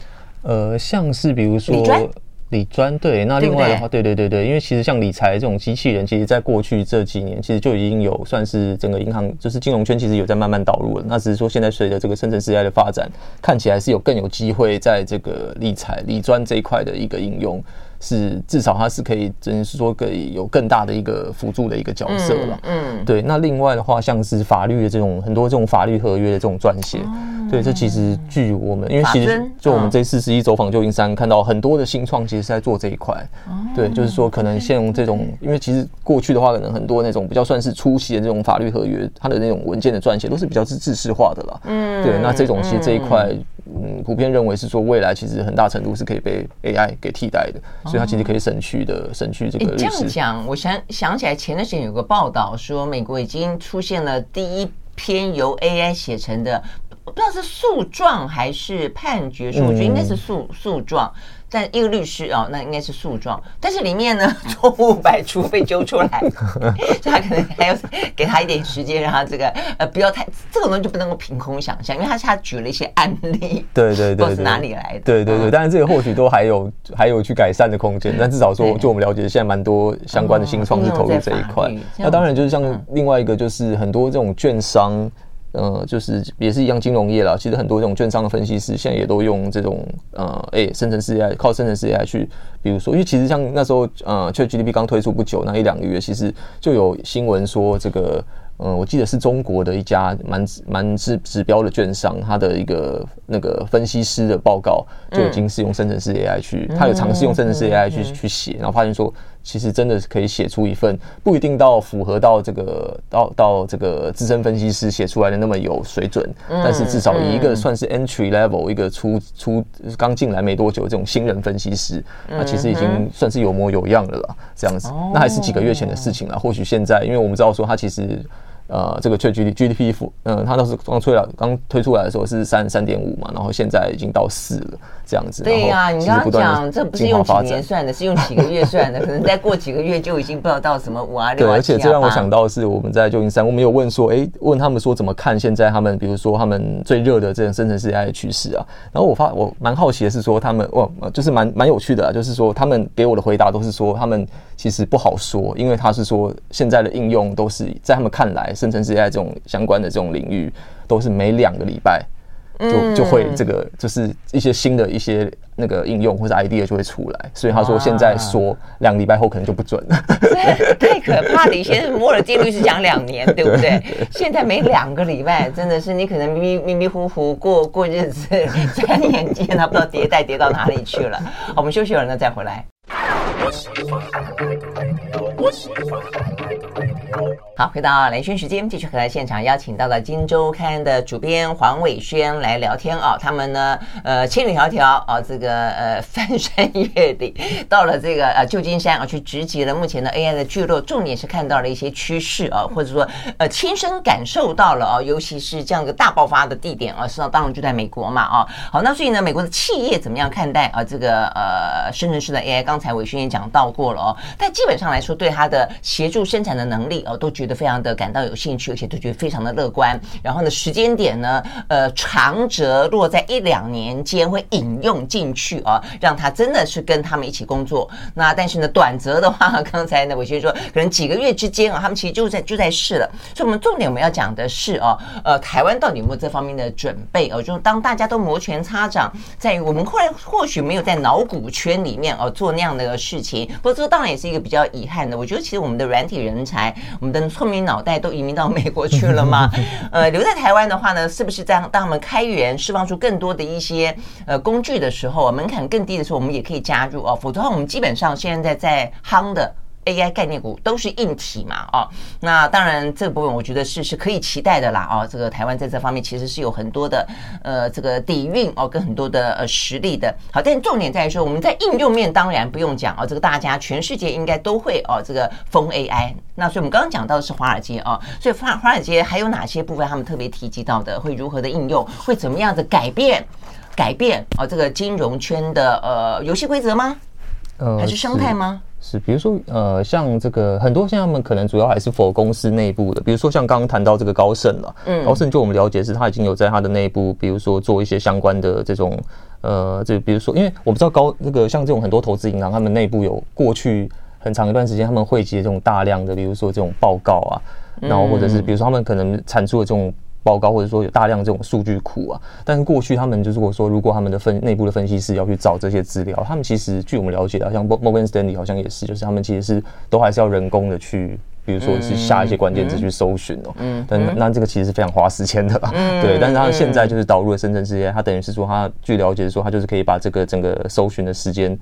嗯、呃，像是比如说。理专对，那另外的话，对对对对，因为其实像理财这种机器人，其实在过去这几年，其实就已经有算是整个银行就是金融圈，其实有在慢慢导入了。那只是说现在随着这个深圳时代的发展，看起来是有更有机会在这个理财理专这一块的一个应用。是至少它是可以，真是说可以有更大的一个辅助的一个角色了。嗯，对。那另外的话，像是法律的这种很多这种法律合约的这种撰写，对，这其实据我们，因为其实就我们这次十一走访旧金山，看到很多的新创其实是在做这一块。哦对，就是说可能像这种，因为其实过去的话，可能很多那种比较算是初期的这种法律合约，它的那种文件的撰写都是比较是制式化的了。嗯，对。那这种其实这一块，嗯，普遍认为是说未来其实很大程度是可以被 AI 给替代的。所以它其实可以省去的，省去这个。你这样讲，我想想起来，前段时间有个报道说，美国已经出现了第一篇由 AI 写成的，不知道是诉状还是判决书，我觉得应该是诉诉状。但一个律师哦，那应该是诉状，但是里面呢错误百出被揪出来，所以他可能还要给他一点时间，让他这个呃不要太这个东西就不能够凭空想象，因为他他举了一些案例，对 对对，是哪里来的？对对对，但是这个或许都还有还有去改善的空间，但至少说就我们了解，现在蛮多相关的新创是投入这一块。那当然就是像另外一个就是很多这种券商。呃，就是也是一样金融业啦。其实很多这种券商的分析师现在也都用这种呃，哎，生成式 AI，靠生成式 AI 去，比如说，因为其实像那时候呃，ChatGPT 刚推出不久，那一两个月，其实就有新闻说这个。嗯，我记得是中国的一家蛮蛮指指标的券商，它的一个那个分析师的报告就已经是用生成式 AI 去，他有尝试用生成式 AI 去去写，然后发现说，其实真的是可以写出一份不一定到符合到这个到到这个资深分析师写出来的那么有水准，但是至少以一个算是 entry level 一个初初刚进来没多久这种新人分析师，那其实已经算是有模有样的了，这样子，那还是几个月前的事情了。或许现在，因为我们知道说他其实。呃，这个 ChatGPT，嗯，它当时刚推了，刚推出来的时候是三三点五嘛，然后现在已经到四了，这样子。对呀、啊，你刚刚讲这不是用几年算的，是用几个月算的，可能再过几个月就已经不知道到什么五啊六啊。对，而且这让我想到的是我们在旧金山，我们有问说，哎，问他们说怎么看现在他们，比如说他们最热的这种生成式 AI 的趋势啊。然后我发我蛮好奇的是说他们，哇，就是蛮蛮有趣的啊，就是说他们给我的回答都是说他们其实不好说，因为他是说现在的应用都是在他们看来。生成式 AI 这种相关的这种领域，都是每两个礼拜就就会这个，就是一些新的一些那个应用或者 idea 就会出来。所以他说现在说两个礼拜后可能就不准了，太可怕了。以前摩尔定律是讲两年，对不对？现在每两个礼拜真的是你可能迷迷迷糊糊过过日子，转眼间他不知道迭代迭到哪里去了。我们休息会儿呢，再回来。我喜欢。好，回到雷轩时间，继续和现场邀请到了《金周刊》的主编黄伟轩来聊天啊。他们呢，呃，千里迢迢啊，这个呃翻山越岭，到了这个呃旧金山啊，去直击了目前的 AI 的聚落，重点是看到了一些趋势啊，或者说呃亲身感受到了啊，尤其是这样一个大爆发的地点啊，实际上当然就在美国嘛啊。好，那所以呢，美国的企业怎么样看待啊这个呃深圳市的 AI？刚才伟轩讲到过了哦，但基本上来说，对他的协助生产的能力哦，都觉得非常的感到有兴趣，而且都觉得非常的乐观。然后呢，时间点呢，呃，长则落在一两年间会引用进去啊，让他真的是跟他们一起工作。那但是呢，短则的话，刚才呢，我先说，可能几个月之间啊，他们其实就在就在试了。所以，我们重点我们要讲的是哦，呃，台湾到底有没有这方面的准备哦？就是当大家都摩拳擦掌，在于我们后来或许没有在脑股圈里面哦做那样的事情，不过这当然也是一个比较遗憾的。我觉得其实我们的软体人才，我们的聪明脑袋都移民到美国去了嘛？呃，留在台湾的话呢，是不是在当我们开源释放出更多的一些呃工具的时候，门槛更低的时候，我们也可以加入哦。否则的话，我们基本上现在在夯的。AI 概念股都是硬体嘛，哦，那当然这个部分我觉得是是可以期待的啦，哦，这个台湾在这方面其实是有很多的呃这个底蕴哦，跟很多的呃实力的。好，但重点在于说我们在应用面当然不用讲哦，这个大家全世界应该都会哦这个封 AI。那所以我们刚刚讲到的是华尔街哦，所以华华尔街还有哪些部分他们特别提及到的，会如何的应用，会怎么样的改变改变哦这个金融圈的呃游戏规则吗？呃，还是生态吗？是，比如说，呃，像这个很多现在他们可能主要还是 for 公司内部的，比如说像刚刚谈到这个高盛了，嗯，高盛就我们了解是，他已经有在他的内部，比如说做一些相关的这种，呃，这比如说，因为我不知道高那个像这种很多投资银行，他们内部有过去很长一段时间，他们汇集的这种大量的，比如说这种报告啊，然后或者是比如说他们可能产出的这种。报告或者说有大量这种数据库啊，但是过去他们就是我说如果他们的分内部的分析师要去找这些资料，他们其实据我们了解的，像 Morgan Stanley 好像也是，就是他们其实是都还是要人工的去。比如说是下一些关键字去搜寻哦，嗯，但那这个其实是非常花时间的，嗯，对。但是他现在就是导入了生成式 AI，他等于是说他据了解是说他就是可以把这个整个搜寻的时间，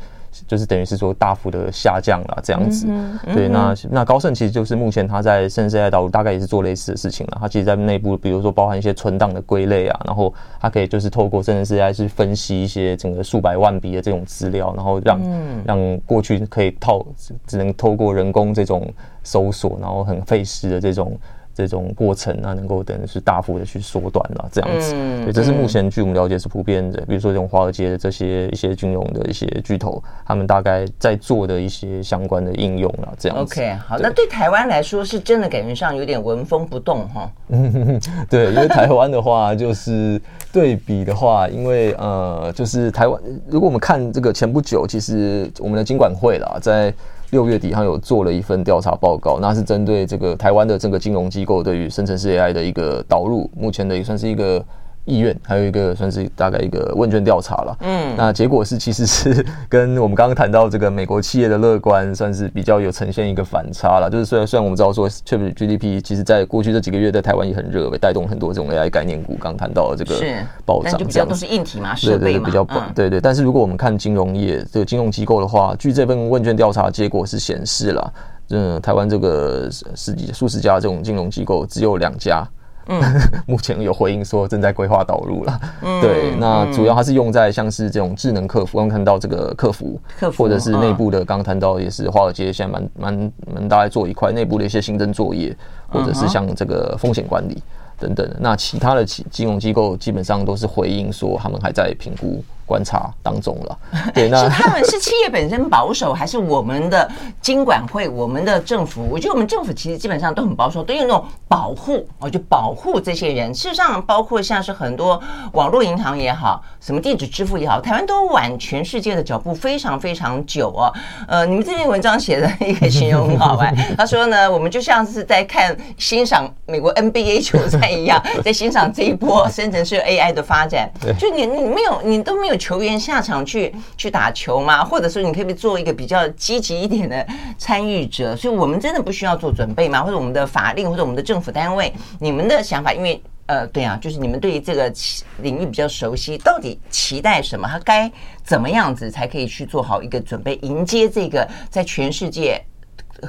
就是等于是说大幅的下降了这样子。对，那那高盛其实就是目前他在生成式 AI 导入大概也是做类似的事情了。他其实在内部，比如说包含一些存档的归类啊，然后他可以就是透过生成式 AI 去分析一些整个数百万笔的这种资料，然后让让过去可以套只能透过人工这种。搜索，然后很费时的这种这种过程，啊能够等于是大幅的去缩短了，这样子。嗯，对，这是目前据我们了解是普遍的。比如说这种华尔街的这些一些金融的一些巨头，他们大概在做的一些相关的应用啊，这样子。OK，好，那对台湾来说是真的感觉上有点纹风不动 哈。嗯，对，因为台湾的话就是对比的话，因为呃，就是台湾，如果我们看这个前不久，其实我们的金管会啦，在。六月底，他有做了一份调查报告，那是针对这个台湾的这个金融机构对于生成式 AI 的一个导入，目前的也算是一个。意愿还有一个算是大概一个问卷调查了，嗯，那结果是其实是跟我们刚刚谈到这个美国企业的乐观，算是比较有呈现一个反差了。就是虽然虽然我们知道说，ChatGPT 其实在过去这几个月在台湾也很热，被带动很多这种 AI 概念股。刚谈到的这个暴涨，比较都是硬体嘛，设备嘛，对对，比较对，对对。但是如果我们看金融业这个金融机构的话，据这份问卷调查结果是显示了，嗯，台湾这个十几数十家这种金融机构只有两家。嗯，目前有回应说正在规划导入了。嗯，对，那主要还是用在像是这种智能客服，刚看到这个客服，客服或者是内部的，刚刚谈到也是华尔街现在蛮蛮蛮大在做一块内部的一些行政作业，或者是像这个风险管理等等。那其他的金融机构基本上都是回应说他们还在评估。观察当中了，对，那是他们是企业本身保守，还是我们的经管会、我们的政府？我觉得我们政府其实基本上都很保守，都有那种保护，哦，就保护这些人。事实上，包括像是很多网络银行也好，什么电子支付也好，台湾都晚全世界的脚步非常非常久哦。呃，你们这篇文章写的一个形容很好玩，他说呢，我们就像是在看欣赏美国 NBA 球赛一样，在欣赏这一波生成式 AI 的发展。就你你没有，你都没有。球员下场去去打球吗？或者说你可以做一个比较积极一点的参与者？所以我们真的不需要做准备吗？或者我们的法令或者我们的政府单位，你们的想法？因为呃，对啊，就是你们对于这个领域比较熟悉，到底期待什么？他该怎么样子才可以去做好一个准备，迎接这个在全世界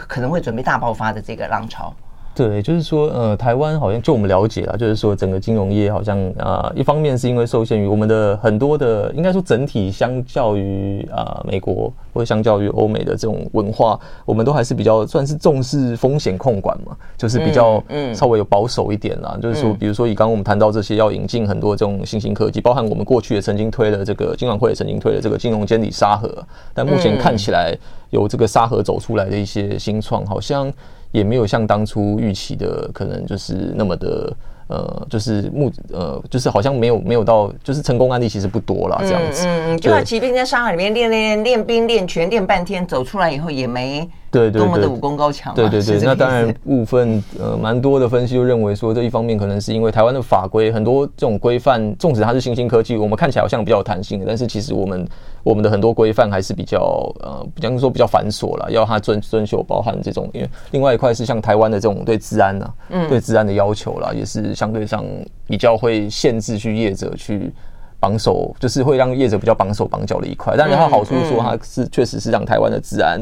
可能会准备大爆发的这个浪潮。对，就是说，呃，台湾好像就我们了解啊，就是说整个金融业好像啊、呃，一方面是因为受限于我们的很多的，应该说整体相较于啊、呃、美国或者相较于欧美的这种文化，我们都还是比较算是重视风险控管嘛，就是比较嗯稍微有保守一点啦。嗯、就是说，比如说以刚刚我们谈到这些要引进很多这种新兴科技，包含我们过去也曾经推了这个金管会也曾经推了这个金融监理沙盒，但目前看起来有这个沙盒走出来的一些新创，好像。也没有像当初预期的，可能就是那么的，呃，就是目，呃，就是好像没有没有到，就是成功案例其实不多啦，这样子。嗯嗯，就像骑兵在沙海里面练练练兵练拳练半天，走出来以后也没。对，多么的武功高强，对对对，那当然部分呃蛮多的分析就认为说，这一方面可能是因为台湾的法规很多这种规范，纵使它是新兴科技，我们看起来好像比较有弹性的，但是其实我们我们的很多规范还是比较呃，比方说比较繁琐了，要他遵遵守，包含这种，因为另外一块是像台湾的这种对治安啊，嗯，对治安的要求啦，也是相对上比较会限制去业者去绑手，就是会让业者比较绑手绑脚的一块。但是它好处是说，它是确实是让台湾的治安。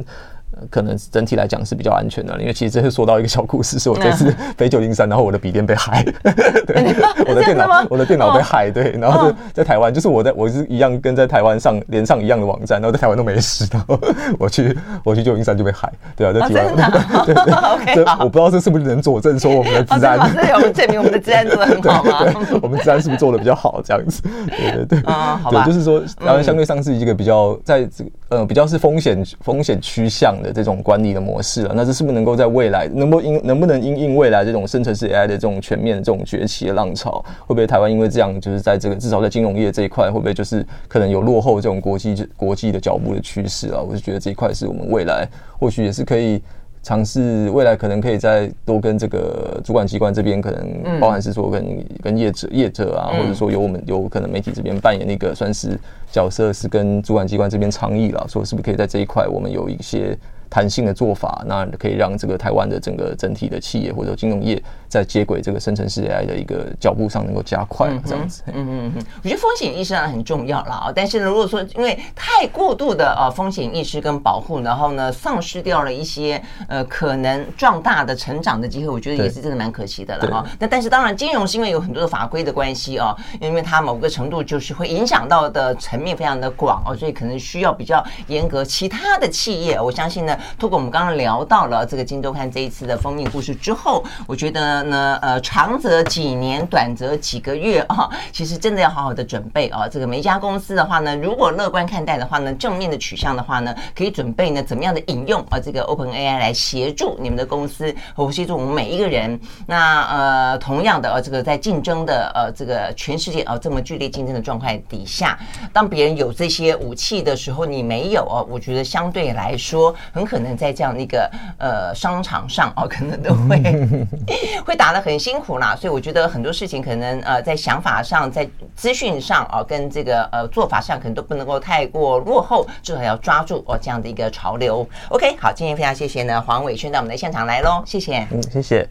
可能整体来讲是比较安全的，因为其实这是说到一个小故事，是我这次 飞九零三，然后我的笔电被害，对，我的电脑我的电脑被害，对，然后就在台湾，就是我在我是一样跟在台湾上连上一样的网站，然后在台湾都没事，然后我去我去九零三就被害，对啊，在台湾，对对，OK，我不知道这是不是能佐证说我们的治安，这有证明我们的治安做的很好吗？我们治安是不是做的比较好这样子？对对对，啊，好吧，就是说然后相对上是一个比较在这个呃比较是风险风险趋向的这种管理的模式了，那这是不是能够在未来能不能能不能因应未来这种生成式 AI 的这种全面的这种崛起的浪潮，会不会台湾因为这样就是在这个至少在金融业这一块，会不会就是可能有落后这种国际国际的脚步的趋势啊？我就觉得这一块是我们未来或许也是可以尝试，未来可能可以再多跟这个主管机关这边可能包含是说跟跟业者业者啊，或者说由我们有可能媒体这边扮演那个算是角色，是跟主管机关这边倡议了，说是不是可以在这一块我们有一些。弹性的做法，那可以让这个台湾的整个整体的企业或者金融业在接轨这个生成式 AI 的一个脚步上能够加快，这样子。嗯嗯嗯，我觉得风险意识上很重要了啊。但是呢，如果说因为太过度的呃风险意识跟保护，然后呢丧失掉了一些呃可能壮大的成长的机会，我觉得也是真的蛮可惜的了啊。那但是当然，金融是因为有很多的法规的关系啊，因为它某个程度就是会影响到的层面非常的广哦，所以可能需要比较严格。其他的企业，我相信呢。通过我们刚刚聊到了这个《今周刊》这一次的封面故事之后，我觉得呢，呃，长则几年，短则几个月啊，其实真的要好好的准备啊。这个每一家公司的话呢，如果乐观看待的话呢，正面的取向的话呢，可以准备呢怎么样的引用啊这个 OpenAI 来协助你们的公司和协助我们每一个人。那呃，同样的呃，这个在竞争的呃这个全世界啊这么剧烈竞争的状态底下，当别人有这些武器的时候，你没有哦，我觉得相对来说很可能。在这样的一个呃商场上哦，可能都会 会打得很辛苦啦，所以我觉得很多事情可能呃在想法上，在资讯上啊，跟这个呃做法上，可能都不能够太过落后，至少要抓住哦这样的一个潮流。OK，好，今天非常谢谢呢黄伟轩到我们的现场来喽，谢谢，嗯，谢谢。